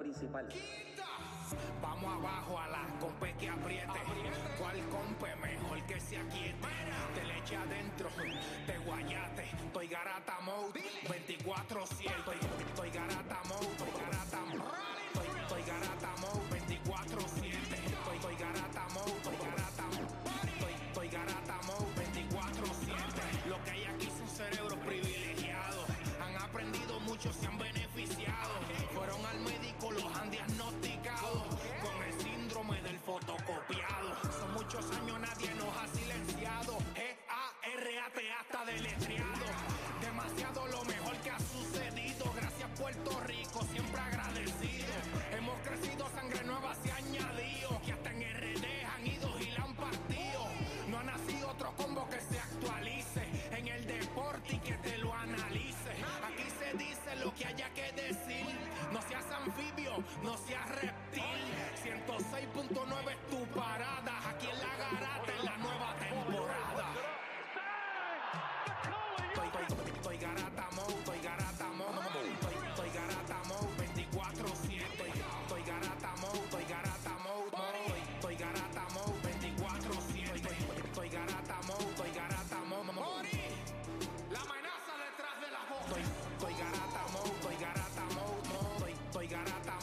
Principal. Vamos abajo a la compe que apriete. ¿Cuál compe mejor que se aquiete? Te le eche adentro, te guayate. Estoy garata mode, 24 7 Estoy garata mode, estoy garata mode. Estoy, estoy garata mode, 24 7 Estoy, estoy garata mode, estoy garata mode. Estoy, estoy garata mode, 24 7 Lo que hay aquí son cerebros privilegiados. Han aprendido mucho, se garata mode, estoy garata mode, estoy, estoy garata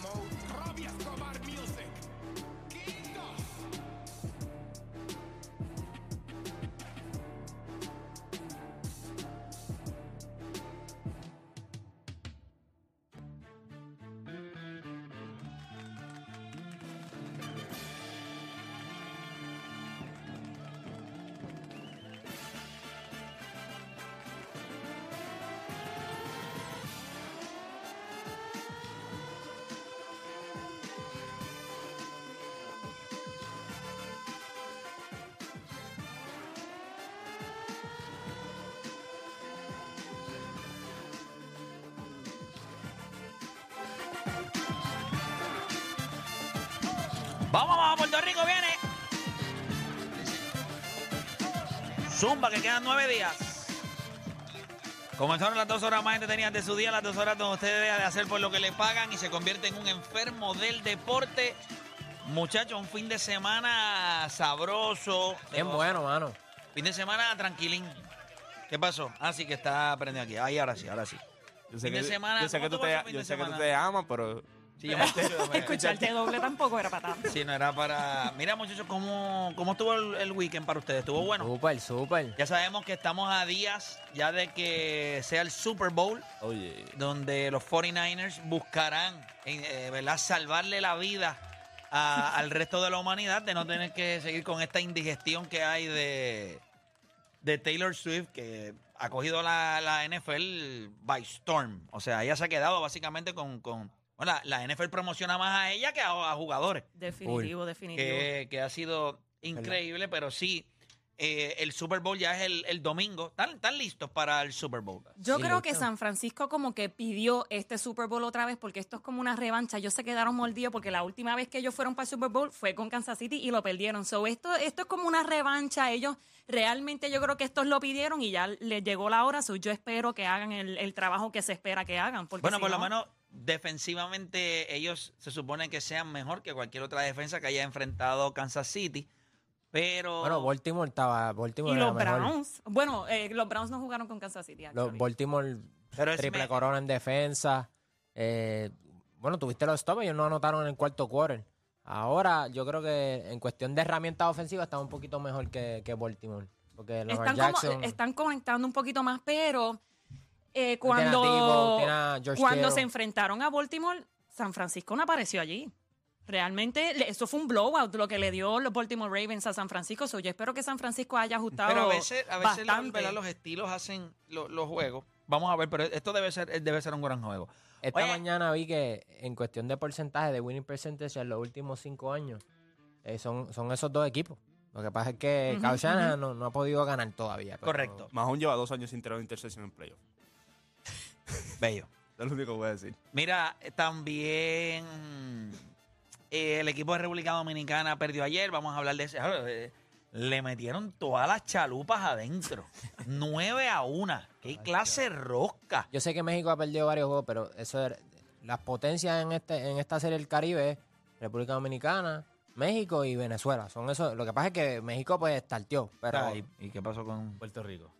Vamos, vamos, Puerto Rico viene. Zumba, que quedan nueve días. Comenzaron las dos horas más entretenidas de su día, las dos horas donde usted deja de hacer por lo que le pagan y se convierte en un enfermo del deporte. Muchachos, un fin de semana sabroso. Bien bueno, mano. Fin de semana tranquilín. ¿Qué pasó? Ah, sí, que está prendido aquí. Ahí, ahora sí, ahora sí. Yo sé Fin que, de semana, yo sé que ¿cómo tú te, yo sé que tú te amas, pero Sí, yo me escucho, me- Escucharte doble tampoco era para tanto. Sí, no era para... Mira, muchachos, ¿cómo, cómo estuvo el, el weekend para ustedes? ¿Estuvo bueno? Súper, súper. Ya sabemos que estamos a días ya de que sea el Super Bowl, oye, donde los 49ers buscarán, eh, ¿verdad?, salvarle la vida a- al resto de la humanidad, de no tener que seguir con esta indigestión que hay de, de Taylor Swift, que ha cogido la, la NFL by storm. O sea, ella se ha quedado básicamente con... con bueno, la, la NFL promociona más a ella que a, a jugadores Definitivo, definitivo. que, que ha sido increíble, pero sí, eh, el Super Bowl ya es el, el domingo. ¿Están, están listos para el Super Bowl? Yo Sí, creo que. San Francisco como que pidió este Super Bowl otra vez porque esto es como una revancha. Ellos se quedaron mordidos porque la última vez que ellos fueron para el Super Bowl fue con Kansas City y lo perdieron. So, esto, esto es como una revancha. Ellos realmente yo creo que estos lo pidieron y ya les llegó la hora. So, yo espero que hagan el, el trabajo que se espera que hagan. Porque Bueno, si por lo no- menos defensivamente ellos se supone que sean mejor que cualquier otra defensa que haya enfrentado Kansas City, pero... Bueno, Baltimore estaba. Y Baltimore era los mejor. Browns. Bueno, eh, los Browns no jugaron con Kansas City. Los. Baltimore Pero triple me- corona en defensa. Eh, bueno, tuviste los stops, ellos no anotaron en el cuarto quarter. Ahora, yo creo que en cuestión de herramientas ofensivas está un poquito mejor que, que Baltimore. Porque Lamar están, Jackson. como, están conectando un poquito más, pero eh, cuando, Debo, cuando se enfrentaron a Baltimore, San Francisco no apareció allí. Realmente eso fue un blowout lo que le dio los Baltimore Ravens a San Francisco. So, yo espero que San Francisco haya ajustado Pero a veces, a veces la- bastante. ¿verdad? los estilos hacen lo- los juegos. Vamos a ver, pero esto debe ser, debe ser un gran juego. Esta Oye. mañana vi que en cuestión de porcentaje de winning percentage en los últimos cinco años eh, son, son esos dos equipos. Lo que pasa es que Shanahan no, no ha podido ganar todavía. pero- Correcto. Mahón lleva dos años sin tener una intercepción en playoff. Bello. Es lo único que voy a decir. Mira, también eh, el equipo de República Dominicana perdió ayer. Vamos a hablar de eso. Eh, Le metieron todas las chalupas adentro. 9 a 1. ¿Qué clase de rosca? Yo sé que México ha perdido varios juegos, pero eso es- las potencias en este en esta serie del Caribe es República Dominicana, México y Venezuela. Son eso. Lo que pasa es que México pues starteó, pero Ah, ¿Y, y qué pasó con Puerto Rico.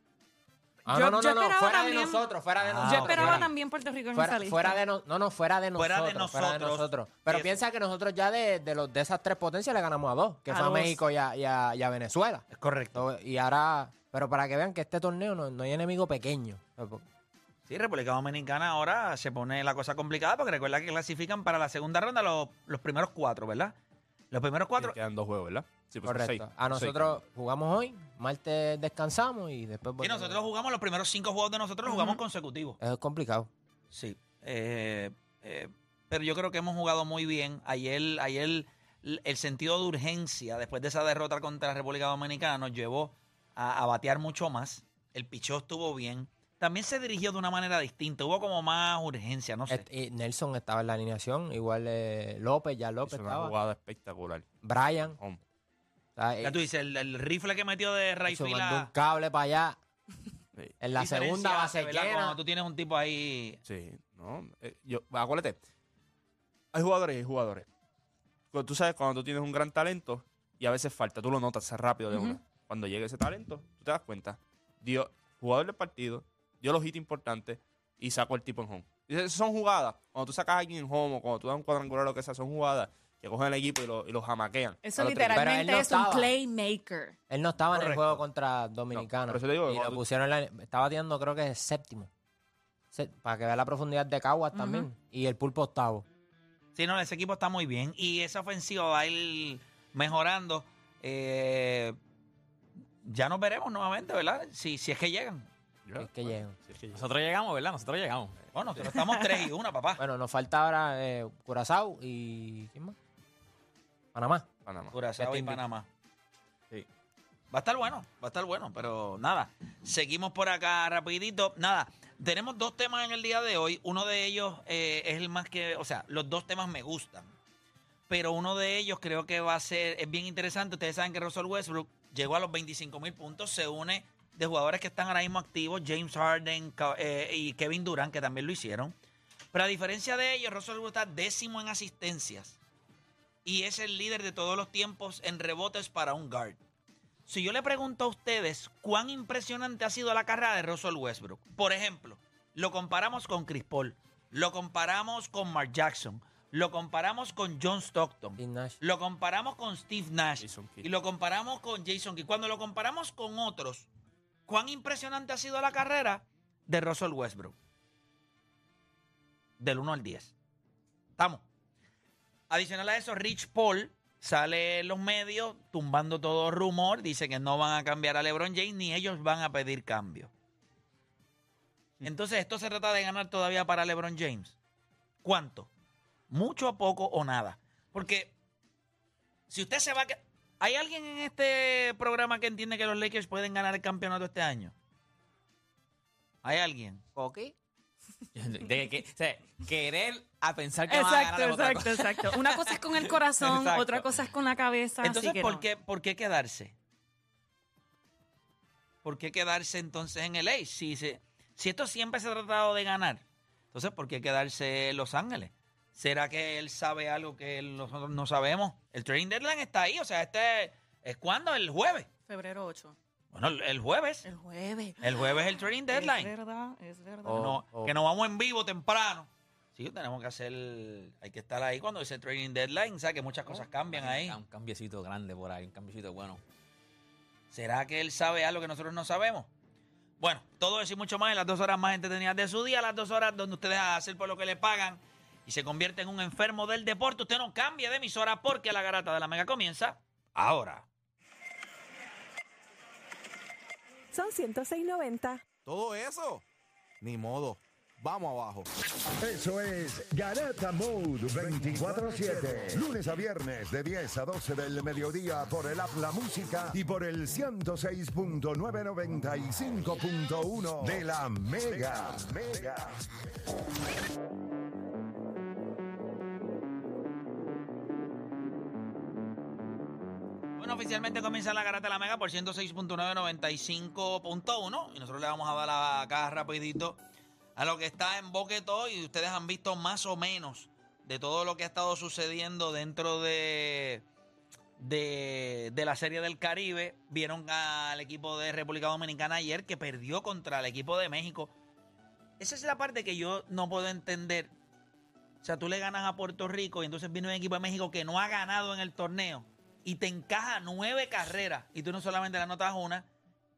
Ah, Yo- no, no, yo no, no, fuera de nosotros, fuera de Ah, nosotros. Yo esperaba fuera- también Puerto Rico en Fuera, esa lista. fuera de no, no, no, fuera de nosotros. Fuera de Fuera de nosotros. nosotros. Pero piensa que nosotros ya de, de, los, de esas tres potencias le ganamos a dos, que A fue a. México y a, y a- y a Venezuela. Es correcto. Y ahora, pero para que vean que este torneo no, no hay enemigo pequeño. Sí, República Dominicana ahora se pone la cosa complicada porque recuerda que clasifican para la segunda ronda los, los primeros cuatro, ¿verdad? Los primeros cuatro. Y quedan dos juegos, ¿verdad? Sí, pues Correcto. seis. A seis. nosotros jugamos hoy, martes descansamos y después Y volvemos. nosotros jugamos los primeros cinco juegos de nosotros, los jugamos consecutivos. Es complicado. Sí. eh, eh, pero yo creo que hemos jugado muy bien. Ayer, ayer l- el sentido de urgencia después de esa derrota contra la República Dominicana nos llevó a, a batear mucho más. El picheo estuvo bien. También se dirigió de una manera distinta. Hubo como más urgencia, no sé. Y Nelson estaba en la alineación, igual eh, López, ya López Hizo una estaba. jugada espectacular. Brian. Home. Sea, Ya eh, tú dices, el, el rifle que metió de eso, mandó un Rayfield cable para allá. Sí. En la segunda base. Cuando tú tienes un tipo ahí. Sí, no. eh, yo, acuérdate, hay jugadores y hay jugadores. Cuando tú sabes cuando tú tienes un gran talento y a veces falta, tú lo notas rápido de una. Cuando llega ese talento, tú te das cuenta. Dio jugador del partido, dio los hits importantes y sacó el tipo en home. Y esas son jugadas. Cuando tú sacas a alguien en home o cuando tú das un cuadrangular o lo que sea, son jugadas que cogen el equipo y lo, y lo jamaquean. Eso literalmente no es un playmaker. Él no estaba en el juego contra Dominicana. digo que y lo tú- pusieron en la, estaba tirando creo que séptimo. Se- para que vea la profundidad de Caguas también. Y el pulpo octavo. Sí, no, ese equipo está muy bien. Y esa ofensiva va a ir mejorando. Eh, ya nos veremos nuevamente, ¿verdad? Si, si es que llegan. Ya, Es que bueno, llegan. si es que llegan. Nosotros llegamos, ¿verdad? Nosotros llegamos. Bueno, nosotros estamos 3 y 1, papá. Bueno, nos falta ahora eh, Curazao y. ¿Quién más? Panamá. Panamá. Curazao y. Panamá. Sí. Va a estar bueno, va a estar bueno, pero nada. Seguimos por acá rapidito. Nada, tenemos dos temas en el día de hoy. Uno de ellos eh, es el más que, o sea, los dos temas me gustan. Pero uno de ellos creo que va a ser, es bien interesante. Ustedes saben que Russell Westbrook llegó a los 25 mil puntos, se une de jugadores que están ahora mismo activos, James Harden eh, y Kevin Durant, que también lo hicieron. Pero a diferencia de ellos, Russell Westbrook está décimo en asistencias y es el líder de todos los tiempos en rebotes para un guard. Si yo le pregunto a ustedes cuán impresionante ha sido la carrera de Russell Westbrook, por ejemplo, lo comparamos con Chris Paul, lo comparamos con Mark Jackson, lo comparamos con John Stockton, lo comparamos con Steve Nash y lo comparamos con Jason Kidd. Cuando lo comparamos con otros, ¿cuán impresionante ha sido la carrera de Russell Westbrook? Del 1 al 10. Estamos. Adicional a eso, Rich Paul sale en los medios tumbando todo rumor, dice que no van a cambiar a LeBron James ni ellos van a pedir cambio. Entonces, esto se trata de ganar todavía para LeBron James. ¿Cuánto? ¿Mucho a poco o nada? Porque si usted se va a... ¿Hay alguien en este programa que entiende que los Lakers pueden ganar el campeonato este año? ¿Hay alguien? De que, o sea, querer a pensar que van a Exacto, ganar exacto, exacto. Una cosa es con el corazón, Exacto. otra cosa es con la cabeza. así Entonces, que ¿por, no. qué, ¿por qué quedarse? ¿Por qué quedarse entonces en el? Si, se- si esto siempre se ha tratado de ganar, entonces ¿por qué quedarse en Los Ángeles? ¿Será que él sabe algo que nosotros no sabemos? El trading deadline está ahí, o sea, este es cuando, el jueves. Febrero 8. Bueno, el, jueves. El jueves. El jueves es el trading Es deadline. verdad, es verdad. Oh. No, oh. Que nos vamos en vivo temprano. Sí, tenemos que hacer, hay que estar ahí cuando dice trading deadline, o sea que muchas cosas cambian ahí. Un cambiecito grande por ahí, un cambiecito bueno. ¿Será que él sabe algo que nosotros no sabemos? Bueno, todo eso y mucho más en las dos horas más entretenidas de su día, las dos horas donde ustedes hacen por lo que le pagan y se convierte en un enfermo del deporte, usted no cambie de emisora porque la garata de la mega comienza ahora. Son 106.90. Todo eso. Ni modo. Vamos abajo. Eso es Garata Mode 24-7. Lunes a viernes de 10 a 12 del mediodía por el App La Música y por el 106.995.1 de la Mega. Mega. Oficialmente comienza la garata de la mega por 106.995.1 y nosotros le vamos a dar caja rapidito a lo que está en Boquetó y ustedes han visto más o menos de todo lo que ha estado sucediendo dentro de, de, de la Serie del Caribe. Vieron al equipo de República Dominicana ayer que perdió contra el equipo de México. Esa es la parte que yo no puedo entender. O sea, tú le ganas a Puerto Rico y entonces viene un equipo de México que no ha ganado en el torneo y te encaja nueve carreras y tú no solamente le anotas una,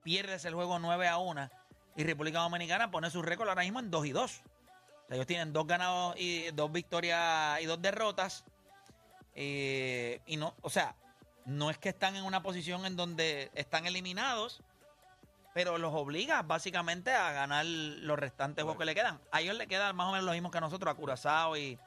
pierdes el juego 9 a 1 y República Dominicana pone su récord ahora mismo en 2 y 2. O sea, ellos tienen dos ganados y dos victorias y dos derrotas. Eh, y no, o sea, no es que están en una posición en donde están eliminados, pero los obliga básicamente a ganar los restantes juegos que le quedan. A ellos le quedan más o menos lo mismo que a nosotros, a Curazao y,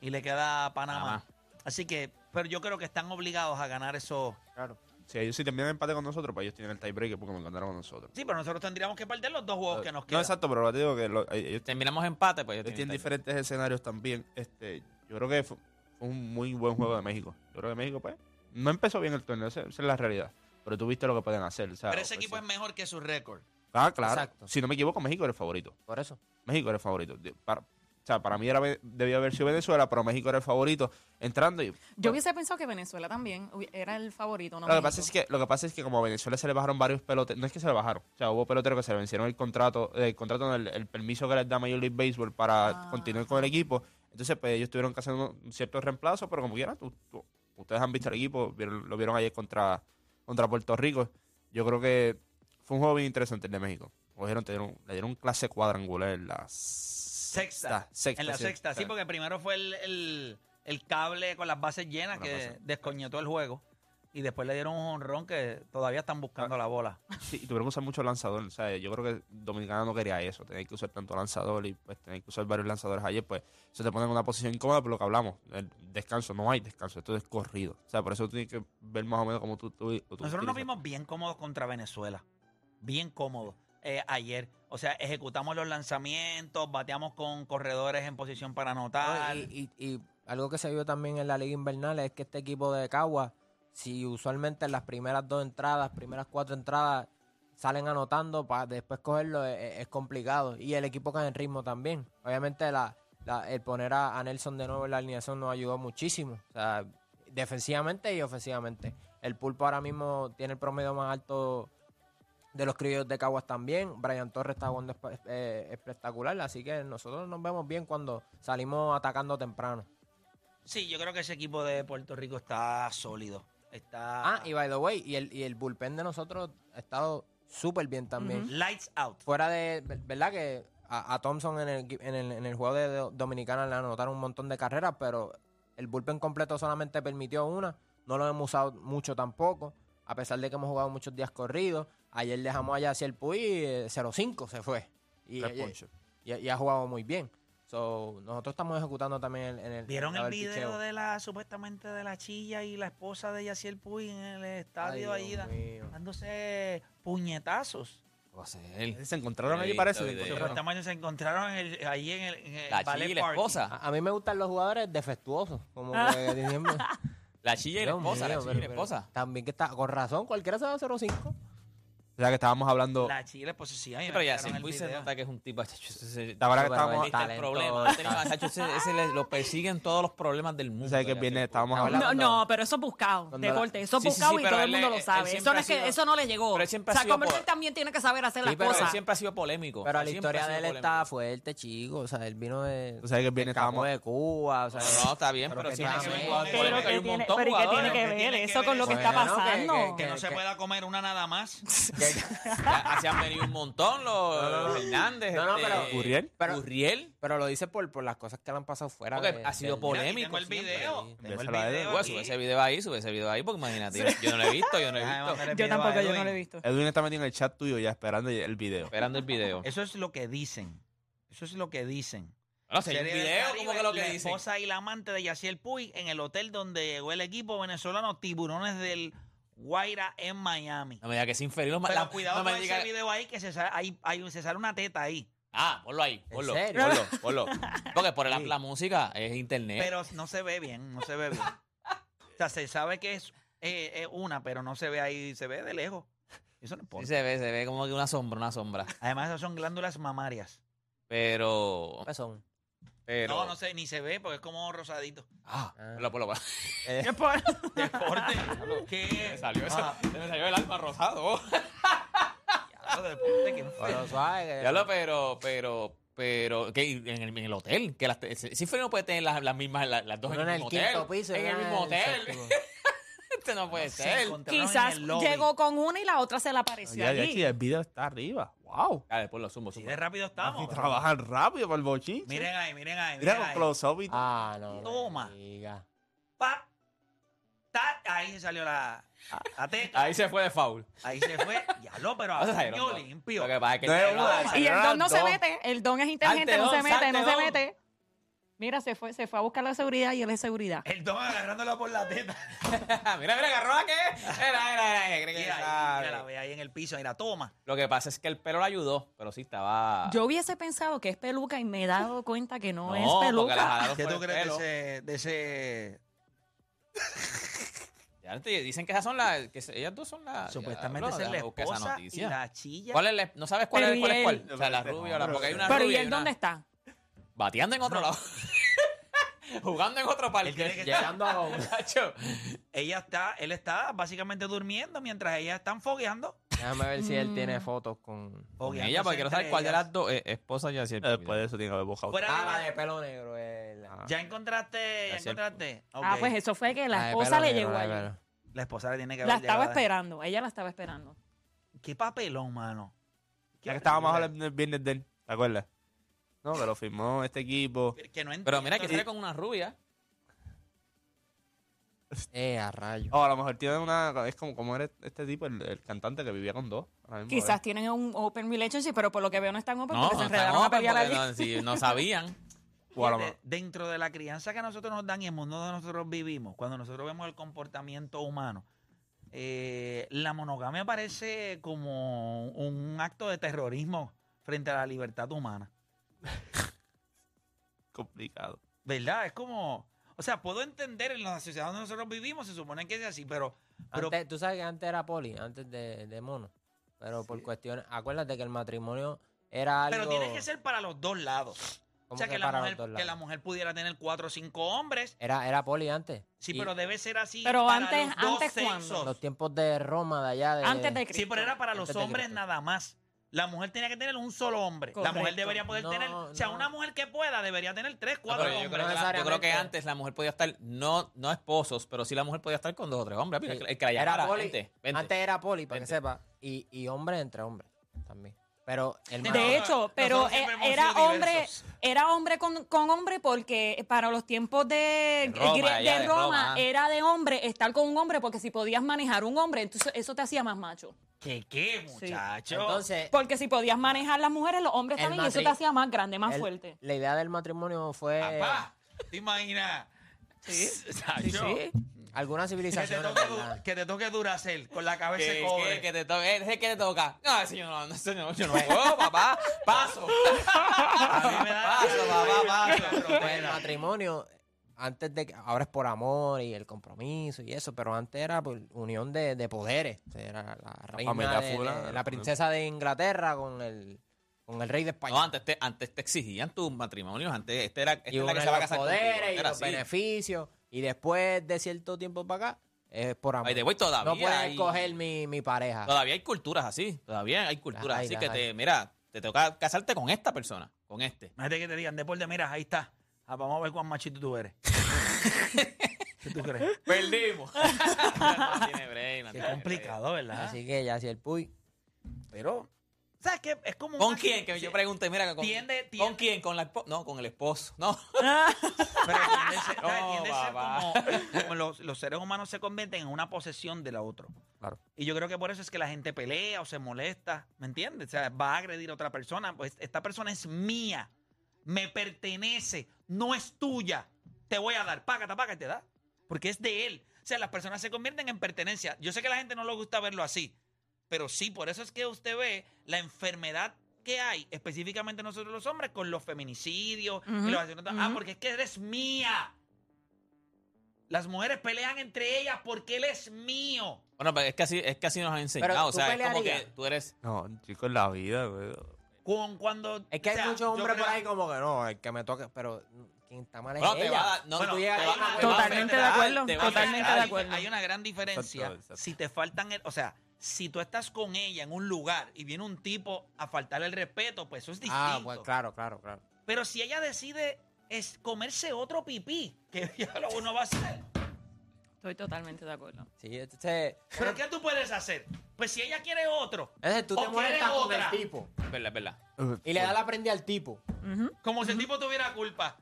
y le queda a Panamá. Panamá. Así que, pero yo creo que están obligados a ganar eso. Claro. Si ellos si terminan empate con nosotros, pues ellos tienen el tiebreaker porque me encontraron con nosotros. Sí, pero nosotros tendríamos que perder los dos juegos que nos No, quedan. exacto, pero te digo que lo- ellos Terminamos empate, pues ellos Ellos tienen tienen diferentes escenarios también. Este, yo creo que fue, fue un muy buen juego de México. Yo creo que México, pues, no empezó bien el torneo, esa, esa es la realidad. Pero tú viste lo que pueden hacer. o sea, pero ese equipo es mejor que su récord. Ah, claro. Exacto. Si no me equivoco, México era el favorito. Por eso. México era el favorito. De- Para, o sea, para mí era, debía haber sido Venezuela, pero México era el favorito entrando. Y, Yo hubiese pensado que Venezuela también era el favorito, ¿no? lo, que pasa es que, lo que pasa es que como a Venezuela se le bajaron varios peloteros, no es que se le bajaron, o sea, hubo peloteros que se le vencieron el contrato, el contrato, no, el, el permiso que les da Major League Baseball para Ah. continuar con el equipo. Entonces, pues ellos tuvieron que hacer unos ciertos reemplazos, pero como quieran, tú- tú- ustedes han visto el equipo, vieron- lo vieron ayer contra, contra Puerto Rico. Yo creo que fue un juego bien interesante el de México. Cogieron, dieron- le dieron clase cuadrangular en la Sexta. sexta, en la sí. sexta, sí, porque primero fue el, el- el cable con las bases llenas que descoñetó el juego. Y después le dieron un honrón que todavía están buscando la bola. Sí, y tuvieron que usar mucho lanzador. O sea, yo creo que Dominicana no quería eso. Tener que usar tanto lanzador y pues tener que usar varios lanzadores ayer, pues eso te pone en una posición incómoda por lo que hablamos. El descanso, no hay descanso, esto es corrido. O sea, por eso tú tienes que ver más o menos cómo tú... tú- tú Nosotros nos vimos bien cómodos contra Venezuela. Bien cómodos. eh, ayer. O sea, ejecutamos los lanzamientos, bateamos con corredores en posición para anotar. No, y, algo que se vio también en la liga invernal es que este equipo de Cagua, si usualmente en las primeras dos entradas, primeras cuatro entradas salen anotando, para después cogerlo es, complicado. Y el equipo cae en ritmo también. Obviamente el poner a Nelson de nuevo en la alineación nos ayudó muchísimo. O sea, defensivamente y ofensivamente. El pulpo ahora mismo tiene el promedio más alto de los criollos de Caguas también. Brian Torres está jugando eh, espectacular, así que nosotros nos vemos bien cuando salimos atacando temprano. Sí, yo creo que ese equipo de Puerto Rico está sólido. Está Ah, y by the way, y el, y el bullpen de nosotros ha estado súper bien también. lights out. Fuera de, ver- ¿verdad? Que a, a Thompson en el, en, el, en el juego de Do- Dominicana le anotaron un montón de carreras, pero el bullpen completo solamente permitió una. No lo hemos usado mucho tampoco, a pesar de que hemos jugado muchos días corridos. Ayer dejamos allá hacia el Puy eh, 0-5 se fue. Y, Tres y- ponches. y- y ha jugado muy bien. So, nosotros estamos ejecutando también en, en el. ¿Vieron el video picheo. de la supuestamente de la chilla y la esposa de Yaciel Puy en el estadio Ay, ahí da- dándose puñetazos? Ser. Se encontraron allí, parece. Supuestamente se encontraron en el- ahí en el, en el La ballet chilla y la esposa. A, a mí me gustan los jugadores defectuosos. Como que La chilla y la esposa, la y la pero esposa. También que está, con razón, cualquiera se va a 0-5. O sea, que estábamos hablando... La chile, pues sí, a mí Sí, pero ya el Puy se nota que es un tipo. chacho, ese- ese- La verdad que estábamos... el el talento problema. Ese niño, chacho, ese- ese le- lo persiguen todos los problemas del mundo. O sea, que viene, estábamos Ah, hablando... No, no, pero eso es buscado, Cuando de la- corte. Eso es Sí, sí, buscado sí, y pero todo el él- mundo él- lo él sabe. siempre Eso no, ha es que, sido- eso no le llegó. pero él siempre o sea, sido Comercial por- también tiene que saber hacer Sí, las pero él cosas. siempre ha sido polémico. Pero la Siempre historia de él polémico. está fuerte, chico. O sea, él vino de. O sea, que viene, escapó estábamos... de Cuba. O sea, No, no, está bien, Pero pero que siempre ha sido tiene- un jugador Pero polémico. que Hay un tiene- montón pero ¿y qué tiene que que ver tiene que eso con lo que está pasando? que- Que no se pueda comer una nada más. que así han venido un montón los, No, no, no. los Hernández. No, no, este, pero- ¿Uriel? Pero- Uriel. Pero lo dice por, por las cosas que le han pasado fuera. Porque de- ha sido del- polémico. Mira, aquí tengo el siempre. video. Tengo el Bésala a él. video Bueno, aquí. sube ese video ahí, sube ese video ahí, porque imagínate, yo, yo no lo he visto, yo no he visto. mandar el Yo video a tampoco, yo no Edwin. lo he visto. Edwin está metido en el chat tuyo ya esperando el video. Esperando el video. Eso es lo que dicen. Eso es lo que dicen. No sé, hay un Serie del video, Caribe, como que lo la que dicen. esposa y la amante de Yaciel Puy en el hotel donde llegó el equipo venezolano Tiburones del Guaira en Miami. No me diga que es inferior. Pero la- cuidado no me con diga- ese video ahí que se sale, ahí, ahí se sale una teta ahí. Ah, ponlo ahí, ¿En ponlo, serio? ponlo, ponlo. Porque por la, Sí. la música es internet. Pero no se ve bien, no se ve bien. O sea, se sabe que es eh, eh, una, pero no se ve ahí, se ve de lejos. Eso no Sí importa. se ve, se ve como que una sombra, una sombra. Además, esas son glándulas mamarias. Pero, Pezón. Pero. No, no sé, ni se ve porque es como rosadito. Ah, Ah. ponlo, ponlo, ponlo. Deporte. ¿Qué? Me salió eso. Ah, Me salió el alma rosado. deporte, qué Pero feo. suave. que- Ya lo, pero, pero, pero, que en el, en el hotel, que las, si fue no puede tener las, las mismas, las, las dos Uno en el en quinto hotel. piso. en el mismo hotel. este no puede Se ser. encontraron en Quizás llegó con una y la otra se le apareció Ya, ya, allí. sí, el video está arriba. ¡Wow! Ya, después lo sumo, Así sumo. de rápido Y estamos. trabajan rápido para el bochinche. Miren ahí, miren ahí. Mira Miren con ahí. close-up y todo. Ah, no. Toma. diga. Pa, ta, ahí se salió la, la teta. Ahí se fue de foul. Ahí se fue. Ya lo, pero a limpio. Lo que pasa es que No es Y el don no se mete, el don es inteligente, Salte no se don, mete, salte no se don. mete. Mira, se fue, se fue a buscar la seguridad y él es seguridad. El don agarrándola por la teta. mira, mira, agarró a qué. Era, era, era. Mira, ahí, mira, la ve ahí en el piso. Mira, toma. Lo que pasa es que el pelo le ayudó, pero sí estaba. Yo hubiese pensado que es peluca y me he dado cuenta que no, No, es la peluca. ¿Qué tú crees de ese, de ese Ya te dicen que esas son las. Que ellas dos son las. Supuestamente ya, esa es la esposa y noticia. la chilla. ¿Cuál es la- ¿No sabes cuál Pero es, cuál ¿y es cuál? él? O sea, la rubia o la. Porque hay una Pero ¿y rubia. él una- dónde está? Bateando en otro lado. Jugando en otro parque. Él tiene que Llegando a home. Muchacho. Ella está, él está básicamente durmiendo mientras ellas están fogueando. Déjame ver si él tiene Mm. fotos con. Ella, porque quiero saber entre cuál de ellas. las dos es esposa ya siempre. Después de eso tiene que haber bojado. Fuera Ah, la de- de pelo negro. el- Ah. ¿Ya encontraste? ¿Ya encontraste? Ah, Ok. pues eso fue que la la de esposa pelo le negro, llegó la de allí. pelo. La esposa le tiene que La haber estaba llegado. esperando, ella la estaba esperando. Qué papelón, mano. Ya que estábamos hablando el viernes de él, ¿te acuerdas? No, que lo firmó este equipo. Que- que no Pero mira que sale con una rubia. Eh, a rayo. O a lo mejor tiene una. Es como, como era este tipo, el, el cantante que vivía con dos. mismo, Quizás tienen un open relationship, pero por lo que veo no están open No, porque se enredaron a pelear porque allí. no, si no sabían. Fíjate, dentro de la crianza que a nosotros nos dan y el mundo donde nosotros vivimos, cuando nosotros vemos el comportamiento humano, eh, la monogamia parece como un acto de terrorismo frente a la libertad humana. complicado. ¿Verdad? Es como... O sea, puedo entender en la sociedad donde nosotros vivimos, se supone que es así, pero... pero Antes- Tú sabes que antes era poli, antes de, de mono. Pero por cuestiones. Acuérdate que el matrimonio era algo. pero tiene que ser para los dos lados. O ¿Cómo sea, que que la, mujer, dos que lados? la mujer pudiera tener cuatro o cinco hombres. Era, era poli antes. Sí, Y pero debe ser así Pero para antes- los dos antes, sexos. Los tiempos de Roma, de allá. De, Antes de Cristo. Sí, pero era para los Antes hombres nada más. La mujer tenía que tener un solo hombre. La mujer debería poder No, tener. O sea, no. una mujer que pueda debería tener tres, No, cuatro yo, hombres. creo que la- yo creo que antes la mujer podía estar, no, no esposos, pero sí la mujer podía estar con dos o tres hombres. Mira, Sí. el que la Era poli. vente, vente. Antes era poli, para Vente. que sepa. Y, y hombre entre hombres también. Pero el De hecho, pero Nosotros siempre eh, hemos era sido hombre, diversos. era hombre con, con hombre porque para los tiempos de, De Roma, allá de de Roma, Roma. era de hombre estar con un hombre porque si podías manejar un hombre, entonces eso te hacía más macho. ¿Qué, qué, muchacho? Entonces, Porque si podías manejar las mujeres, los hombres El también, y eso matri- te hacía más grande, más el- fuerte. la idea del matrimonio fue. Papá, ¿te imaginas? Sí. Sí, sí. Algunas Que te toque, que te toque Duracell con la cabeza de que, cobre. que, que te toca, es el que te toca. No, ese yo no, no, yo no papá. Paso. A mí me da Paso, papá, paso. Pues el matrimonio, antes de que, ahora es por amor y el compromiso y eso, pero antes era por unión de, de poderes. O sea, era la reina, de- de- la princesa de Inglaterra con el, con el rey de España. No, antes te, antes te exigían tus matrimonios. Antes, este era, esta y es la que se va a los casar poderes contigo. y Era los así. beneficios. Y después de cierto tiempo para acá, es por amor. The way, todavía no puedes hay- escoger mi, mi pareja. Todavía hay culturas así. Todavía hay culturas hay, así que te, mira, te toca casarte con esta persona, con este. Imagínate que te digan, deporte, mira, ahí está. Ah, vamos a ver cuán machito tú eres. ¿Qué tú crees? Perdimos. no tiene break, no Qué tiene complicado, ¿verdad? Así que ya si el Puy Pero, ¿sabes qué? Es como. ¿Con quién? Que yo pregunté, mira, ¿con, Tiende- ¿con quién? ¿Con la esposa? No, con el esposo. No. Pero tiende a ser, ¿sabes? No, Tiende a ser papá. como, como los, los seres humanos se convierten en una posesión de la otra. Claro. Y yo creo que por eso es que la gente pelea o se molesta, ¿me entiendes? O sea, va a agredir a otra persona, pues esta persona es mía, me pertenece, no es tuya. Te voy a dar, págate, págate, te da. Porque es de él. O sea, las personas se convierten en pertenencia. Yo sé que a la gente no le gusta verlo así, pero sí, por eso es que usted ve la enfermedad que hay, específicamente nosotros los hombres, con los feminicidios. y Ujú, los asesinatos. Ah, ujú. porque es que eres mía. Las mujeres pelean entre ellas porque él es mío. Bueno, pero es que así, es que así nos han enseñado. O ¿tú sea, es como que tú eres. No, chicos, en la vida, güey. Con, cuando, Es que o hay sea, muchos yo hombres creo- por ahí como que no, el que me toque, pero quien está mal es Bueno, te ella. va a dar- no, Bueno, tú llegas hay ah, Totalmente de acuerdo, va totalmente de hay- acuerdo. Hay una gran diferencia. Exacto, exacto. Si te faltan, el, o sea, si tú estás con ella en un lugar y viene un tipo a faltarle el respeto, pues eso es distinto. Ah, pues claro, claro, claro. Pero si ella decide es comerse otro pipí, que ya lo uno va a hacer. Estoy totalmente de acuerdo. Sí, entonces, ¿Pero qué tú puedes hacer? Pues si ella quiere otro, entonces tú te ¿O molestas quieres con el tipo Es verdad, es verdad. y le das la prendida al tipo. Como si el tipo tuviera culpa.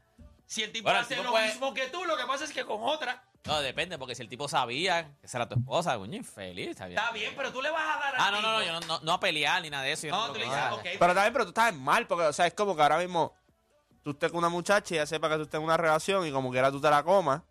Si el tipo Bueno, el hace tipo lo puede- mismo que tú, lo que pasa es que con otra. No, depende, porque si el tipo sabía que esa era tu esposa, coño, infeliz. Está bien. Está bien, pero tú le vas a dar al Ah, no, no, no, yo no, no, no a pelear ni nada de eso. yo No, no tú le dices, que- ok, Pero también, pero tú estás mal, porque, o sea, es como que ahora mismo tú estés con una muchacha y ella sepa que tú estés en una relación y como quiera tú te la comas.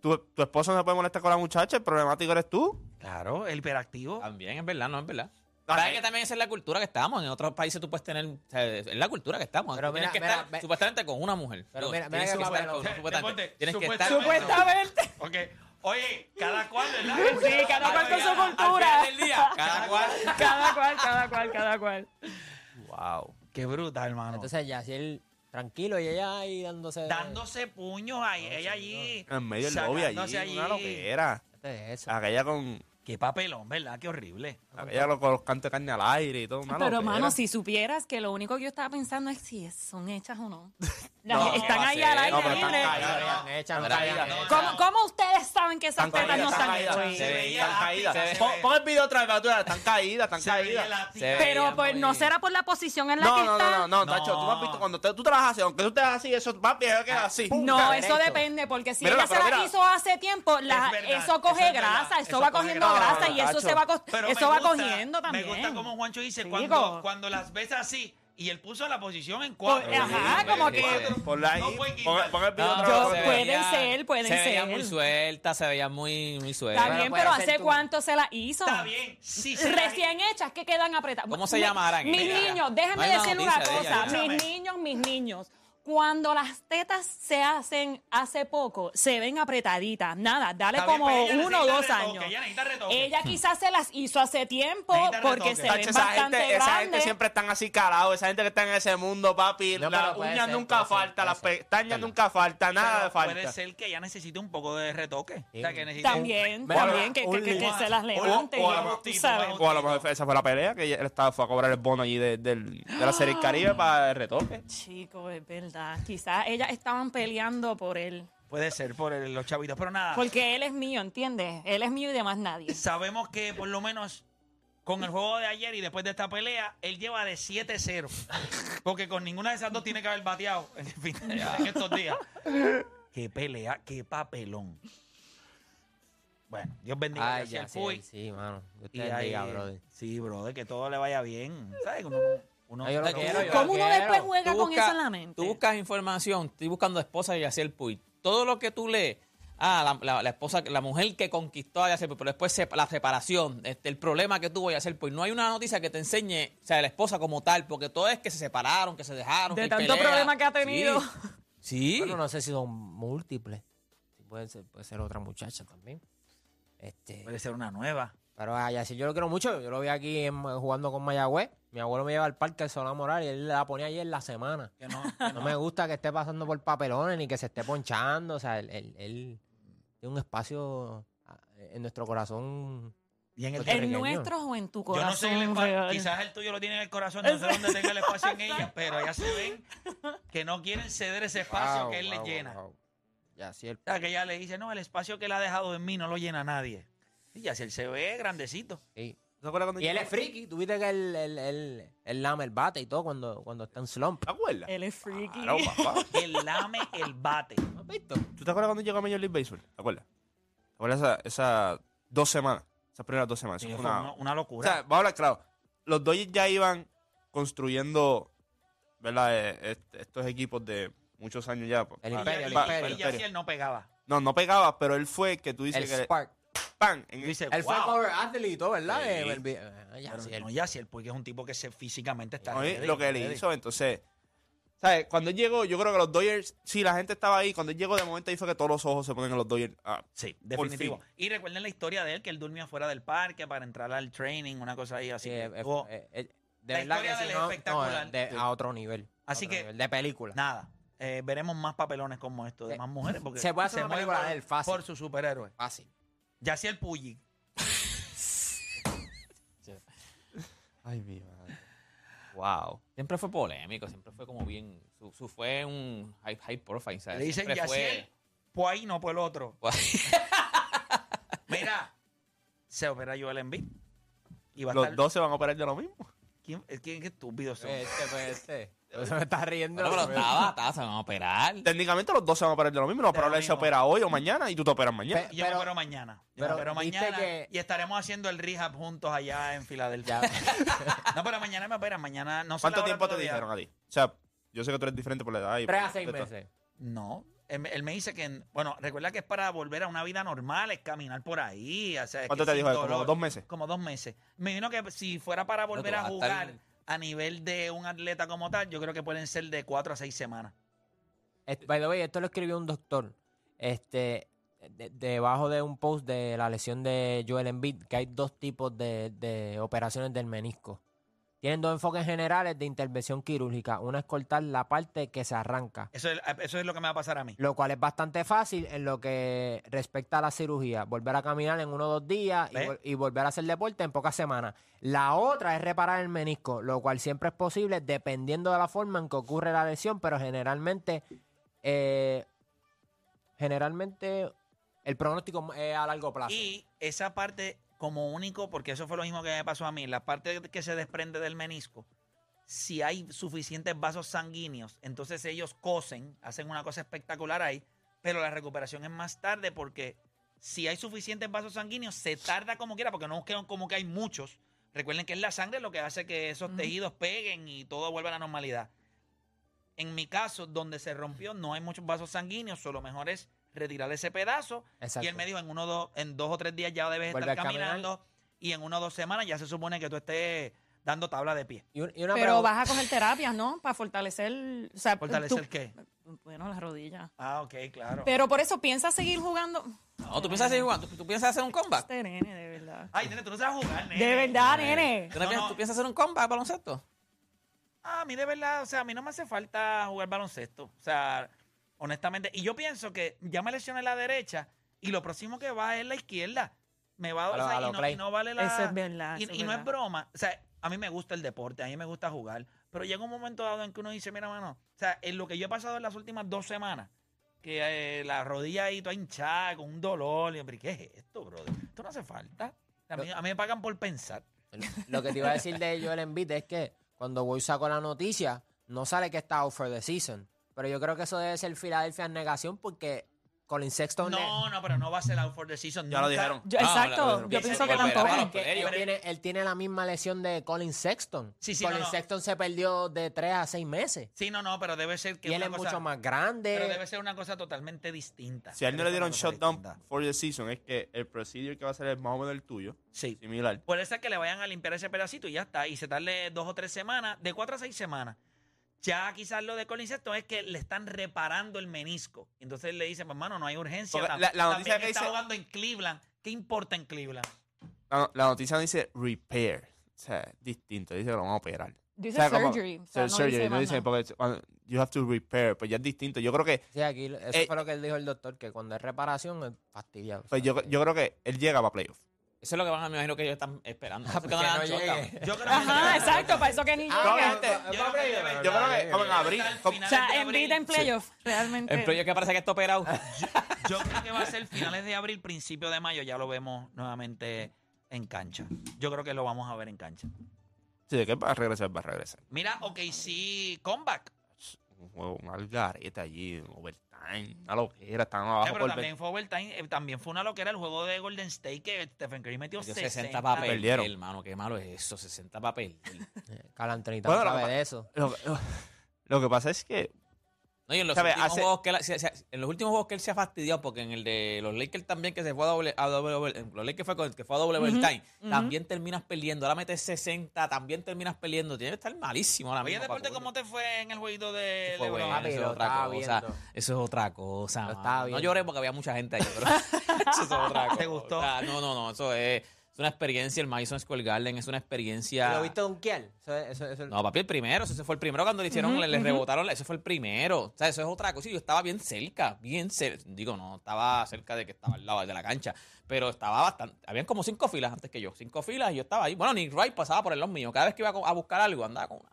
Tu, tu esposo no se puede molestar con la muchacha, el problemático eres tú. Claro, el hiperactivo. También es verdad, no es verdad. ¿Sabes eh. que también esa es la cultura que estamos? En otros países tú puedes tener. o sea, es la cultura que estamos. Pero Tú tienes que mira, estar supuestamente con una mujer. Pero mira, mira tienes que que estar con- supuestamente. Tienes que estar. supuestamente. Ok. Oye, cada cual, ¿verdad? Sí, cada cual con su cultura. día, cada cual. Cada cual, cada cual, cada cual. Wow. Qué bruta, hermano. Entonces ya, si él tranquilo y ella ahí dándose... Dándose puños ahí, ella allí. En medio del lobby allí, sacándose una loquera. Este es eso. Aquella con, Qué papelón, ¿verdad? Qué horrible. aquella con los cantos de carne al aire y todo. Pero, mano, si supieras que lo único que yo estaba pensando es si es- son hechas o no. Las- No, están ahí al aire No, pero están libre. caídas, Están hechas, no caídas. ¿Cómo, cómo ustedes saben que esas Están tetas no caídas, están están hechas? Se Se veía veían caídas. se ve- pon el video otra vez para tú veas, están caídas, están Se veía caídas. la Se tía. ve- Pero pues no será por la posición en la No, que no, está. no, no, no, No. Tacho, tú me has visto cuando te- tú trabajas así, aunque tú estés así, eso va bien, queda así. No, eso derecho. depende, porque si Mírala, ella se pero la mira. hizo hace tiempo, la- Es verdad, eso eso coge es verdad, grasa, eso, eso va coge cogiendo grasa. Grasa y eso Tacho. se va, co- Pero eso va gusta- cogiendo también. Me gusta como Juancho dice, cuando, cuando las ves así y él puso la posición en cuatro. Pues, ajá, como que- Ponla ahí, No pueden pon, quitar. pon el video No, otra Yo- vez. se pueden veía- ser, pueden se veía ser. muy suelta, se veía muy, muy suelta. Está bien, pero ser ¿hace tú. cuánto se la hizo? Está bien. Sí, se la- Recién hechas, que quedan apretadas. ¿Cómo se llamarán? Mis niños, no déjenme una decirle una ella, cosa. mis niños, mis niños. Cuando las tetas se hacen hace poco, se ven apretaditas. Nada, dale Está bien, como pero ella uno o necesita dos retoque, años. ella necesita retoque. Ella quizás se las hizo hace tiempo Necesita porque retoque. se Tacho, ven esa bastante gente, esa gente grandes. siempre están así calados, esa gente que está en ese mundo, papi. No, las pero puede uñas ser, nunca puede ser, falta, puede las ser. pestañas nunca falta, nada Pero de falta. Puede ser que ella necesite un poco de retoque. Sí. O sea, que También, Mira, también, que, un que- que- que limo. se las O- levante. o a lo mejor- sabes. O a lo mejor esa fue la pelea, que él estaba, fue a cobrar el bono allí de, del- de la serie Caribe para el retoque. Chico, es verdad. Quizás ellas estaban peleando por él. Puede ser por el- los chavitos, pero nada. Porque él es mío, ¿entiendes? Él es mío y demás nadie. Sabemos que por lo menos con el juego de ayer y después de esta pelea, él lleva de 7-0. Porque con ninguna de esas dos tiene que haber bateado en, el fin- en estos días. Qué pelea, qué papelón. Bueno, Dios bendiga Ay, a ya, el sí, Puy. sí, mano. Dios Y bendiga, ahí- brother. Sí, brother, que todo le vaya bien. ¿Sabes? Uno, uno- Ay, yo lo tú- quiero, yo ¿Cómo uno quiero. después juega Tú con buscas- eso en la mente? Tú buscas información, estoy buscando esposa de Yaciel Puy. Todo lo que tú lees, ah, la, la- la esposa, la mujer que conquistó a Yaciel Puy, pero después se- la separación, este, el problema que tuvo Yaciel Puy. No hay una noticia que te enseñe, o sea, la esposa como tal, porque todo es que se separaron, que se dejaron. De que hay tanto pelea. problema que ha tenido. Sí. Sí. Bueno, no sé si son múltiples. Sí, puede ser, puede ser otra muchacha también. Este, Puede ser una nueva. Pero a Yacir yo lo quiero mucho. Yo lo vi aquí en- jugando con Mayagüez. Mi abuelo me lleva al parque de Solá Moral y él la ponía ayer en la semana. Que no, que No me gusta que esté pasando por papelones ni que se esté ponchando. O sea, él, él- él tiene un espacio ah, en nuestro corazón. Y en el ¿En ¿En pequeño. nuestros o en tu Yo corazón? no sé, el espa- real? quizás el tuyo lo tiene en el corazón, no sé dónde tenga el espacio en ella, pero ellas se ven que no quieren ceder ese espacio Wow, que él les wow, llena. wow. O sea, que ella le dice, no, el espacio que él ha dejado en mí no lo llena nadie. Y así él se ve grandecito. sí. ¿Te acuerdas cuando Y él es friki. Tú viste que él, él, él, él lame el bate y todo cuando, cuando está en slump. ¿Te acuerdas? Él es freaky. Claro, papá. Él lame el bate. ¿No has visto? ¿Tú te acuerdas cuando llegó a Major League Baseball? ¿Te acuerdas? ¿Te acuerdas esas esa dos semanas? Esas primeras dos semanas. Sí, Eso fue fue una, una, una O locura. sea, vamos a hablar claro. Los Dodgers ya iban construyendo, ¿verdad? Eh, est- estos equipos de muchos años ya. pues, El pa- imperio, el imperio. y ya si él no pegaba. No, no pegaba, pero él fue que tú dices El que... Spark. ¡Pam! En- Tú dices, Él fue wow. cover athlete y todo, ¿verdad? Sí. El- ya, Pero sí, él- no, ya si él, porque es un tipo que se físicamente está. Oye, ready, lo que él hizo, entonces... ¿Sabes? Cuando él llegó, yo creo que los Dodgers... Sí, la gente estaba ahí. Cuando él llegó, de momento hizo que todos los ojos se ponen en los Dodgers. Ah, Sí, definitivo. fin. Y recuerden la historia de él, que él durmió afuera del parque para entrar al training, una cosa ahí así. sí, que eh, eh, eh, de La verdad historia que de él es no, no, espectacular. de- Sí. a otro nivel. Así otro que- nivel, de película. Nada. eh, veremos más papelones como esto de más mujeres. Porque se puede hacer una película por- de él, fácil. Por su superhéroe. Fácil. Ya el Puyi. Ay, mi madre. Wow. Siempre fue polémico, siempre fue como bien. Su, su fue un high, high profile. ¿sabes? Le dicen Siempre Yaciel, pues ahí no, pues el otro. fue- Mira, se opera Joel Embiid. Y va a Los estar... dos se van a operar de lo mismo. ¿Quién, es- quién- qué estúpido son? Este, pues, este. Eso me está riendo. Bueno, pero estaba, estaba, se van a operar. Técnicamente los dos se van a operar de lo mismo. Probable es que se opera hoy o mañana y tú te operas mañana. Pe- Yo me pero- opero mañana. Yo me pero opero viste mañana que- y estaremos haciendo el rehab juntos allá en Filadelfia. No, pero mañana me operan. Mañana no sé ¿Cuánto tiempo te dijeron a ti? O sea, yo sé que tú eres diferente por la edad. y Tres a seis meses. No. Él, él me dice que, bueno, recuerda que es para volver a una vida normal, es caminar por ahí. O sea, es ¿Cuánto que te sin dijo él? ¿Como dolor. dos meses? Como dos meses. Me imagino que si fuera para volver a vas a estar- jugar a nivel de un atleta como tal, yo creo que pueden ser de cuatro a seis semanas. By the way, esto lo escribió un doctor. Este, de- debajo de un post de la lesión de Joel Embiid, que hay dos tipos de, de operaciones del menisco. Tienen dos enfoques generales de intervención quirúrgica. Una es cortar la parte que se arranca, Eso es, eso es lo que me va a pasar a mí. lo cual es bastante fácil en lo que respecta a la cirugía. Volver a caminar en uno o dos días y, ¿Ves? vol- y volver a hacer deporte en pocas semanas. La otra es reparar el menisco, lo cual siempre es posible dependiendo de la forma en que ocurre la lesión, pero generalmente, eh, generalmente el pronóstico es a largo plazo. Y esa parte como único, porque eso fue lo mismo que me pasó a mí, la parte que se desprende del menisco, si hay suficientes vasos sanguíneos, entonces ellos cosen, hacen una cosa espectacular ahí, pero la recuperación es más tarde porque si hay suficientes vasos sanguíneos, se tarda como quiera, porque no como que hay muchos. Recuerden que es la sangre lo que hace que esos tejidos peguen y todo vuelva a la normalidad. En mi caso, donde se rompió, no hay muchos vasos sanguíneos, solo mejor es retirar ese pedazo Exacto. y él me dijo, en uno dos, en dos o tres días ya debes Vuelve estar caminando y en una o dos semanas ya se supone que tú estés dando tabla de pie. Y un- y una Pero pregunta- vas a coger terapias, ¿no? Para fortalecer. O sea, ¿Fortalecer tú- qué? Bueno, las rodillas. Ah, ok, claro. Pero por eso piensas seguir jugando. No, tú piensas seguir jugando. ¿Tú, tú piensas hacer un comeback. Este nene, de verdad. Ay, nene, tú no sabes jugar, nene. De verdad, nene. ¿Tú, no No, piensas, no. tú piensas hacer un comeback baloncesto? Ah, a mí de verdad, o sea, a mí no me hace falta jugar baloncesto. O sea, honestamente. Y yo pienso que ya me lesioné la derecha y lo próximo que va es la izquierda. Me va a, lo- o sea, a lo y, no, y no vale la... Eso es verdad, Y, eso y no es broma. O sea, a mí me gusta el deporte, a mí me gusta jugar. Pero llega un momento dado en que uno dice, mira, mano, o sea, en lo que yo he pasado en las últimas dos semanas, que eh, la rodilla ahí toda hinchada, con un dolor. Y pero ¿qué es esto, brother? Esto no hace falta. A mí, a mí me pagan por pensar. Lo que te iba a decir de Joel Embiid es que cuando Boy sacó la noticia, no sale que está out for the season. Pero yo creo que eso debe ser Philadelphia en negación porque Colin Sexton... le- No, no, pero no va a ser out for the season. Ya lo dijeron. Yo- Ah, exacto, yo pienso que tampoco. que él, tiene, él tiene la misma lesión de Colin Sexton. Sí, sí, Colin no, no. Sexton se perdió de 3 a 6 meses. Sí, no, no, pero debe ser que y él es cosa- mucho más Pero grande. debe ser una cosa totalmente distinta. Si a él no le ser dieron shutdown for the season, es que el procedure que va a hacer es más o menos el tuyo, Sí. similar. Puede ser que le vayan a limpiar ese pedacito y ya está. Y se tarde dos o tres semanas, de cuatro a seis semanas. Ya quizás lo de Colin Sexton es que le están reparando el menisco. Entonces le dicen, pues, hermano, no hay urgencia. Porque la- la noticia también que está dice- jugando en Cleveland. ¿Qué importa en Cleveland? La, la noticia no dice repair. O sea, es distinto. Dice que lo vamos a operar. Dice O sea, como- surgery. o sea, no surgery, dice no dice porque you have to repair. Pues ya es distinto. Yo creo que, Sí, aquí, eso Eh, fue lo que él dijo el doctor, que cuando es reparación es fastidiado. pues yo, yo creo que él llega para playoff. Eso es lo que van a, me imagino que ellos están esperando. Ah, porque no llegue. Yo creo que Ajá, exacto, para eso que ni Ah, llega. gente, Yo creo que playoff. debe- Yo creo que como en abril. O sea, en vida en playoff, realmente. El proyecto que parece que está operado. Yo creo que va a ser finales de abril, principio de mayo. Ya lo vemos nuevamente en cancha. Yo creo que lo vamos a ver en cancha. Sí, de que va a regresar, va a regresar. Mira, OKC comeback. Un juego, un algarete allí, un overtime, una loquera, estaban abajo pero por también fue overtime, eh, también fue una loquera el juego de Golden State que Stephen Curry metió Metió 60. 60 para perder, Perdieron. hermano. Qué malo es eso, 60 para perder. Cal Anthony Bueno, sabe de eso. Lo, lo- lo que pasa es que No, y en los, ¿Sabe? últimos Hace- juegos que él- se- se- en los últimos juegos que él se ha fastidiado, porque en el de los Lakers también que se fue a doble, a doble, doble- en los Lakers fue con- que fue a doble overtime, también terminas perdiendo. Ahora metes 60, también terminas perdiendo. Tiene que estar malísimo ahora Oye, mismo. Deporte, ¿cómo te fue en el jueguito de Fue bueno, eso es otra cosa. Eso es otra cosa. No lloré porque había mucha gente ahí, pero eso es otra cosa. ¿Te gustó? O sea, no, no, no. Eso es, es una experiencia. El Madison Square Garden es una experiencia. ¿Lo viste donkear? Eso, eso, eso, No, papi, el primero. Ese fue el primero cuando le hicieron, le, le rebotaron. Ese fue el primero. O sea, eso es otra cosa. Y yo estaba bien cerca, bien cerca. Digo, no, estaba cerca de que estaba al lado de la cancha. Pero estaba bastante. Habían como cinco filas antes que yo. Cinco filas y yo estaba ahí. Bueno, Nick Wright pasaba por el lado mío. Cada vez que iba a buscar algo, andaba con una.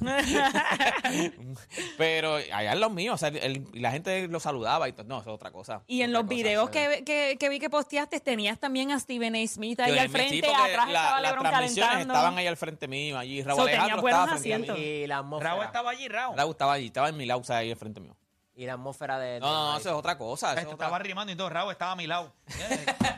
Pero allá en los míos, o sea, el- y la gente lo saludaba y todo. No, eso es otra cosa. Y en los cosa, videos que, que, que vi que posteaste, tenías también a Stephen A. Smith ahí Yo al sí, frente, porque atrás la- estaba las LeBron transmisiones calentando. estaban ahí al frente mío, allí Raúl So, Alejandro estaba frente a mí. Y la. Raúl estaba allí, Raúl. Raúl estaba allí, estaba en mi lado, o sea, ahí al frente mío. Y la atmósfera de... No, no, no, eso es otra cosa. Eso es otra, estaba rimando y todo, Raúl estaba a mi lado.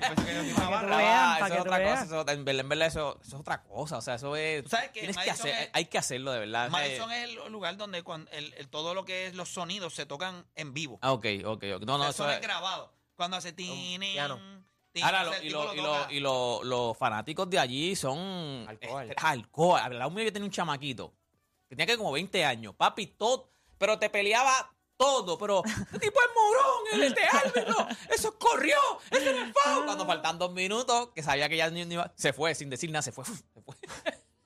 Eh. Ah, eso es otra cosa. Eso, en verdad, en verdad, eso, eso es otra cosa. O sea, eso es. Tú sabes que tienes que Madison hacer, es- hay que hacerlo de verdad. Madison es el lugar donde cuando el, el- todo lo que es los sonidos se tocan en vivo. Ah, ok, ok, ok. No, no, eso es. es grabado. Cuando hace tini, Ahora, lo- y, tipo lo- lo y, lo- toca. y lo- los fanáticos de allí son. Alcohol. alcohol. Al lado mío yo tenía un chamaquito que tenía que como 20 años. Papi, todo. Pero te peleaba todo. Pero, este tipo es morón, el este árbitro. Eso corrió. No es foul. Cuando faltan dos minutos, que sabía que ya ni- ni se fue sin decir nada, se fue. Se fue.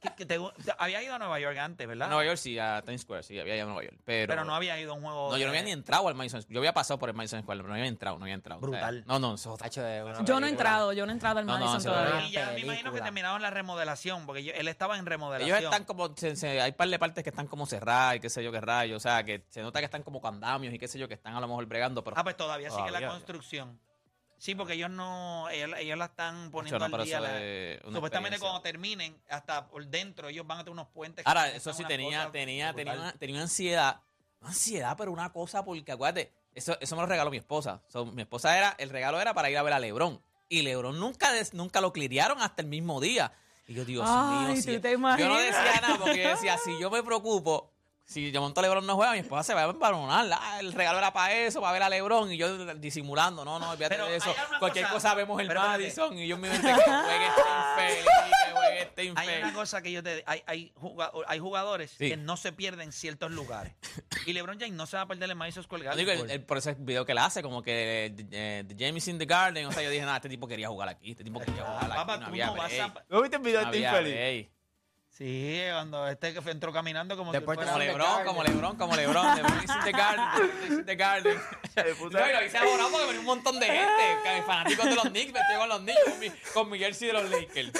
Que- que te- te- había ido a Nueva York antes, ¿verdad? A Nueva York sí, a Times Square, sí, había ido a Nueva York. Pero, pero no había ido a un juego. No, yo no había ni entrado al Madison Square. Yo había pasado por el Madison Square, pero no había entrado, no había entrado. O sea, Brutal. no, no, eso es otra- Tacho de una Yo no he entrado, yo no he entrado al No, no, Madison todavía. Y ya me imagino que película. terminaron la remodelación, porque yo- él estaba en remodelación. Ellos están como, se- se- hay par de partes que están como cerradas y qué sé yo qué rayos, o sea, que se nota que están como andamios y qué sé yo, que están a lo mejor bregando, pero... Ah, pues todavía sigue Todavía, la ya. construcción. Sí, porque ellos no, ellos, ellos la están poniendo no, al día. la- supuestamente cuando terminen, hasta por dentro, ellos van a tener unos puentes. Ahora, eso sí tenía, tenía, tenía, una, tenía una ansiedad, una ansiedad, pero una cosa, porque acuérdate, eso, eso me lo regaló mi esposa. So, mi esposa era, el regalo era para ir a ver a Lebron. Y Lebron nunca, des- nunca lo clirearon hasta el mismo día. Y yo, Dios Ay, mío, ¿tú si- te yo no decía nada porque yo decía, si yo me preocupo, si yo monto a Lebron no juega, mi esposa se va a embaronar. Ah, el regalo era para eso, para ver a Lebron. Y yo disimulando, no, no, olvídate de eso. hay Cualquier cosa- cosa, vemos el pero. Madison. Y yo mi mente, que juegue este infeliz, que juegue este Hay infeliz. una cosa que yo te hay, hay, juga- hay jugadores Sí. que no se pierden en ciertos lugares. Y LeBron James no se va a perder en Madison Square Garden. digo, el- el- por ese video que él hace, como que eh, The James in the Garden. O sea, yo dije, nada, este tipo quería jugar aquí. Este tipo quería jugar aquí. Papá, no tú había no vas break, a... ¿No viste el video de este infeliz? Sí, cuando este que entró caminando como Después si Como Lebron, como Lebron, como Lebron. In the Garden. In the Garden. No, y lo hice ahora porque venía un montón de gente. Fanáticos de los Knicks, vestido con los Knicks, con mi, con mi jersey de los Lakers.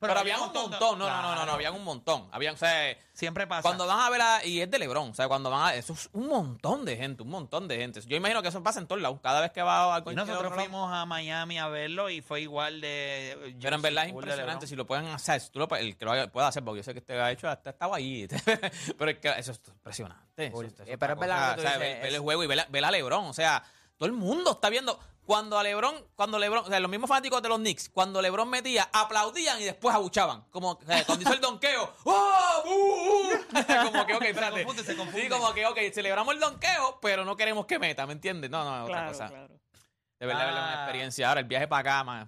Pero, había un montón. No, no, no, no, no, habían un montón. Habían, o sea, Siempre pasa. Cuando van a ver a, y es de Lebron, o sea, cuando van a, eso es un montón de gente, un montón de gente. Yo imagino que eso pasa en todos lados. Cada vez que va a Y nosotros fuimos a Miami a verlo y fue igual de... Pero en verdad es impresionante si lo pueden hacer. Si tú lo, el que lo pueda hacer, porque yo sé que usted ha hecho, hasta estaba ahí. pero es que eso es impresionante. Eso- eso Eh, pero es verdad O sea, ver, el juego y ver, a- ver a Lebron. O sea, todo el mundo está viendo. Cuando a Lebron, cuando Lebron, o sea, los mismos fanáticos de los Knicks, cuando Lebron metía, aplaudían y después abuchaban. Como o sea, cuando hizo el donqueo. ¡Oh! ¡Uh! uh! como que, ok, espérate. confunde, se confunde. Sí, como que, ok, celebramos el donqueo, pero no queremos que meta, ¿me entiendes? No, no, es otra cosa. claro. De verdad, verdad, una Ah. experiencia. Ahora, el viaje para acá, más.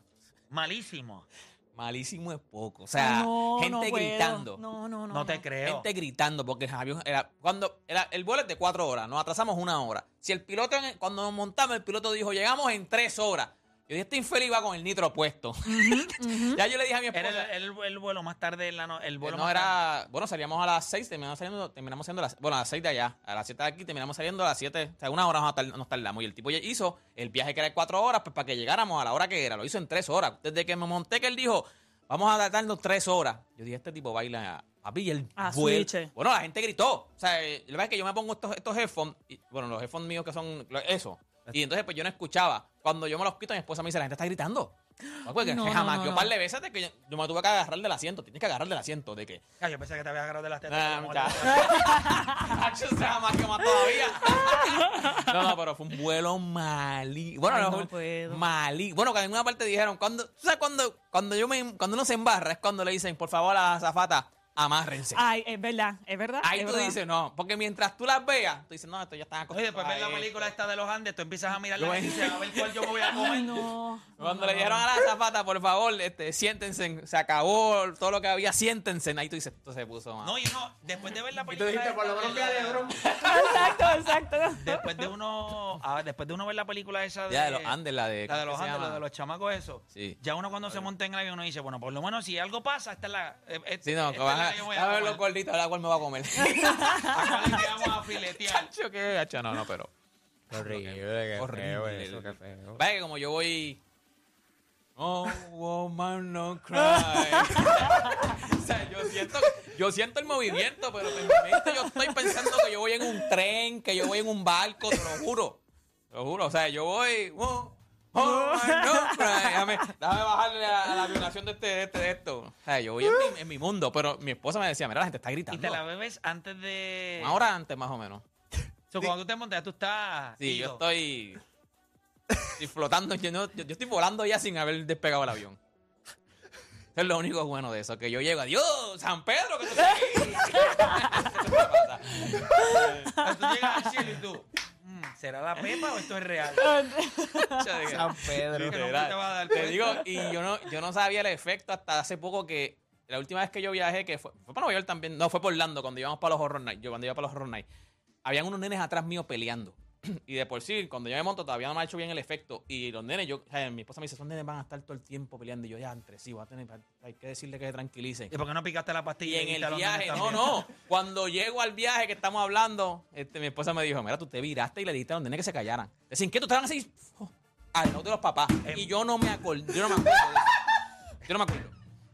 Malísimo. Malísimo es poco. O sea, No, gente no gritando. No, no, no. No te creo. Gente gritando, porque el avión era, cuando era, el vuelo es de cuatro horas, nos atrasamos una hora. Si el piloto, cuando nos montamos, el piloto dijo, llegamos en tres horas. Yo dije, este infeliz va con el nitro puesto. ya yo le dije a mi Era esposa. el, el- el vuelo más tarde en la no- el vuelo no más tarde. era, bueno, salíamos a las seis, terminamos saliendo, terminamos saliendo a las, bueno, a las seis de allá, a las siete de aquí, terminamos saliendo a las siete, o sea, una hora nos tar- nos tardamos. Y el tipo ya hizo el viaje que era de cuatro horas, pues para que llegáramos a la hora que era, lo hizo en tres horas. Desde que me monté que él dijo, vamos a tratarnos tres horas. Yo dije, este tipo baila, papi, y el A vuelo- switch. Bueno, la gente gritó. O sea, eh, la verdad es que yo me pongo estos, estos headphones, y, bueno, los headphones míos que son eso. Y entonces, pues yo no escuchaba. Cuando yo me los quito, mi esposa me dice, la gente está gritando. No, porque No, jamás. no, yo no. par de veces de que yo, yo me tuve que agarrar del asiento. Tienes que agarrar del asiento. ¿De qué? Ah, yo pensé que te habías agarrado de las tetas. Nah, jamás que más todavía. no, no, pero fue un vuelo malí. Bueno, Ay, no, no fue puedo. malí. Bueno, que en una parte dijeron, cuando, ¿tú sabes cuando, cuando yo me, cuando uno se embarra es cuando le dicen, por favor, a la azafata, amárrense. Ay, es verdad, es verdad. Ahí es tú verdad. dices, no, porque mientras tú las veas, tú dices, no, esto ya está Oye, acostumbrado. después ves la a película esto". esta de los Andes, tú empiezas a mirar la y dices, a ver cuál yo me voy a comer. Ay, no. Cuando le dijeron a la azafata, por favor, este, siéntense, se acabó todo lo que había, siéntense. Ahí tú dices, esto se puso mal. No, y uno, después de ver la y tú película. dijiste, por lo menos de a Lebron. Exacto, exacto. Después de uno, ah, después de uno ver la película esa de, Ya, de los Andes, la de... la de ¿cómo los Andes, la de los chamacos eso. Sí. Ya uno cuando se monta en el avión uno dice, bueno, por lo menos si algo pasa, esta es la. eh, eh, Sí, no, a, que yo voy a ver los gorditos, ahora cuál me va a comer. ¿A cuál le vamos a filetear? Chacho, qué gacho, no, no, pero... Horrible, qué Horrible. feo eso, qué feo. Vaya que como yo voy... Oh, woman, no cry. o sea, yo siento, yo siento el movimiento, pero en mi mente yo estoy pensando que yo voy en un tren, que yo voy en un barco, te lo juro. Te lo juro, o sea, yo voy... Oh, woman, no cry. Déjame, déjame bajarle a, a la vibración de, este, de, este, de esto. O sea, yo voy en mi, en mi mundo, pero mi esposa me decía, mira, la gente está Y gritando. te la bebes antes de. Una hora antes, más o menos. So, cuando tú te montas, ya tú estás. Sí, yo estoy, estoy flotando, yo, no- yo- yo estoy volando ya sin haber despegado el avión. Eso es lo único bueno de eso, que yo llego, adiós, San Pedro, que tú estás aquí. Eso me pasa. Tú llegas al cielo y tú. ¿Será la pepa o esto es real? San Pedro. ¿Qué nombre literal. te va a dar? Te digo, y yo no, yo no sabía el efecto hasta hace poco que la última vez que yo viajé, que fue, fue para Nueva York también, no, fue por Orlando, cuando íbamos para los Horror Nights, yo cuando iba para los Horror Nights, habían unos nenes atrás mío peleando. Y de por sí, cuando yo me monto, todavía no me ha hecho bien el efecto. Y los nenes, yo, mi esposa me dice, esos nenes van a estar todo el tiempo peleando. Y yo, ya, entre sí, voy a tener, hay que decirle que se tranquilicen. ¿Y por qué no picaste la Y pastilla? en y el te lo viaje, no, no. Cuando llego al viaje que estamos hablando, este, mi esposa me dijo, mira, tú te viraste y le dijiste a los nenes que se callaran. Decían, ¿qué tú estaban así? Oh, al lado de los papás. Y yo no me acuerdo, yo no me acuerdo. Yo no me acuerdo.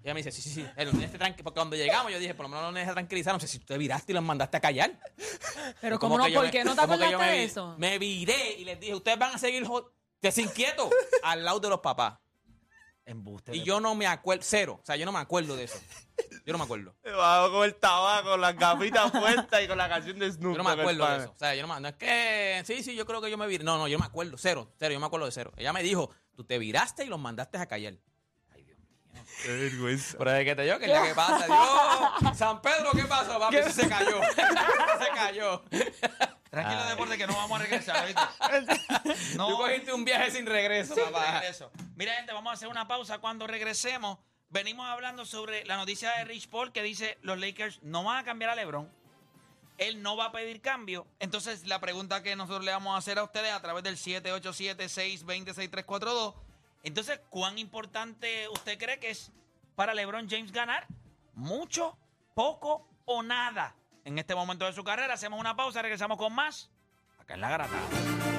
Ella me dice, sí, sí, sí. los nenes se tranqui- Porque cuando llegamos, yo dije, por lo menos los nenes se tranquilizaron. No sé si tú te viraste y los mandaste a callar. Pero Como ¿cómo no? ¿Por qué no te acordaste me de vi- eso? Me viré y les dije, ustedes van a seguir jo- desinquietos al lado de los papás. Embuste. Y de- yo no me acuerdo, cero. O sea, yo no me acuerdo de eso. Yo no me acuerdo. Bajo con el tabaco, con las gafitas puestas y con la canción de Snoop. Yo no me Dogg, acuerdo de eso. O sea, yo no me, no es que. Sí, sí, yo creo que yo me viré. No, no, yo no me acuerdo. Cero, cero, yo me acuerdo de cero. Ella me dijo, tú te viraste y los mandaste a callar. Qué vergüenza. Pero de que te digo que ya que pasa, Dios. San Pedro, ¿qué pasó? Papi, Ese se cayó. se cayó. Tranquilo, Ay. deporte, que no vamos a regresar, ¿viste? No. Tú cogiste un viaje sin regreso, Sí, papá. regreso. Mira, gente, vamos a hacer una pausa. Cuando regresemos, venimos hablando sobre la noticia de Rich Paul que dice los Lakers no van a cambiar a LeBron. Él no va a pedir cambio. Entonces, la pregunta que nosotros le vamos a hacer a ustedes a través del 787-620-6342. Entonces, ¿cuán importante usted cree que es para LeBron James ganar? ¿Mucho, poco o nada? En este momento de su carrera, hacemos una pausa, regresamos con más. Acá en la garata.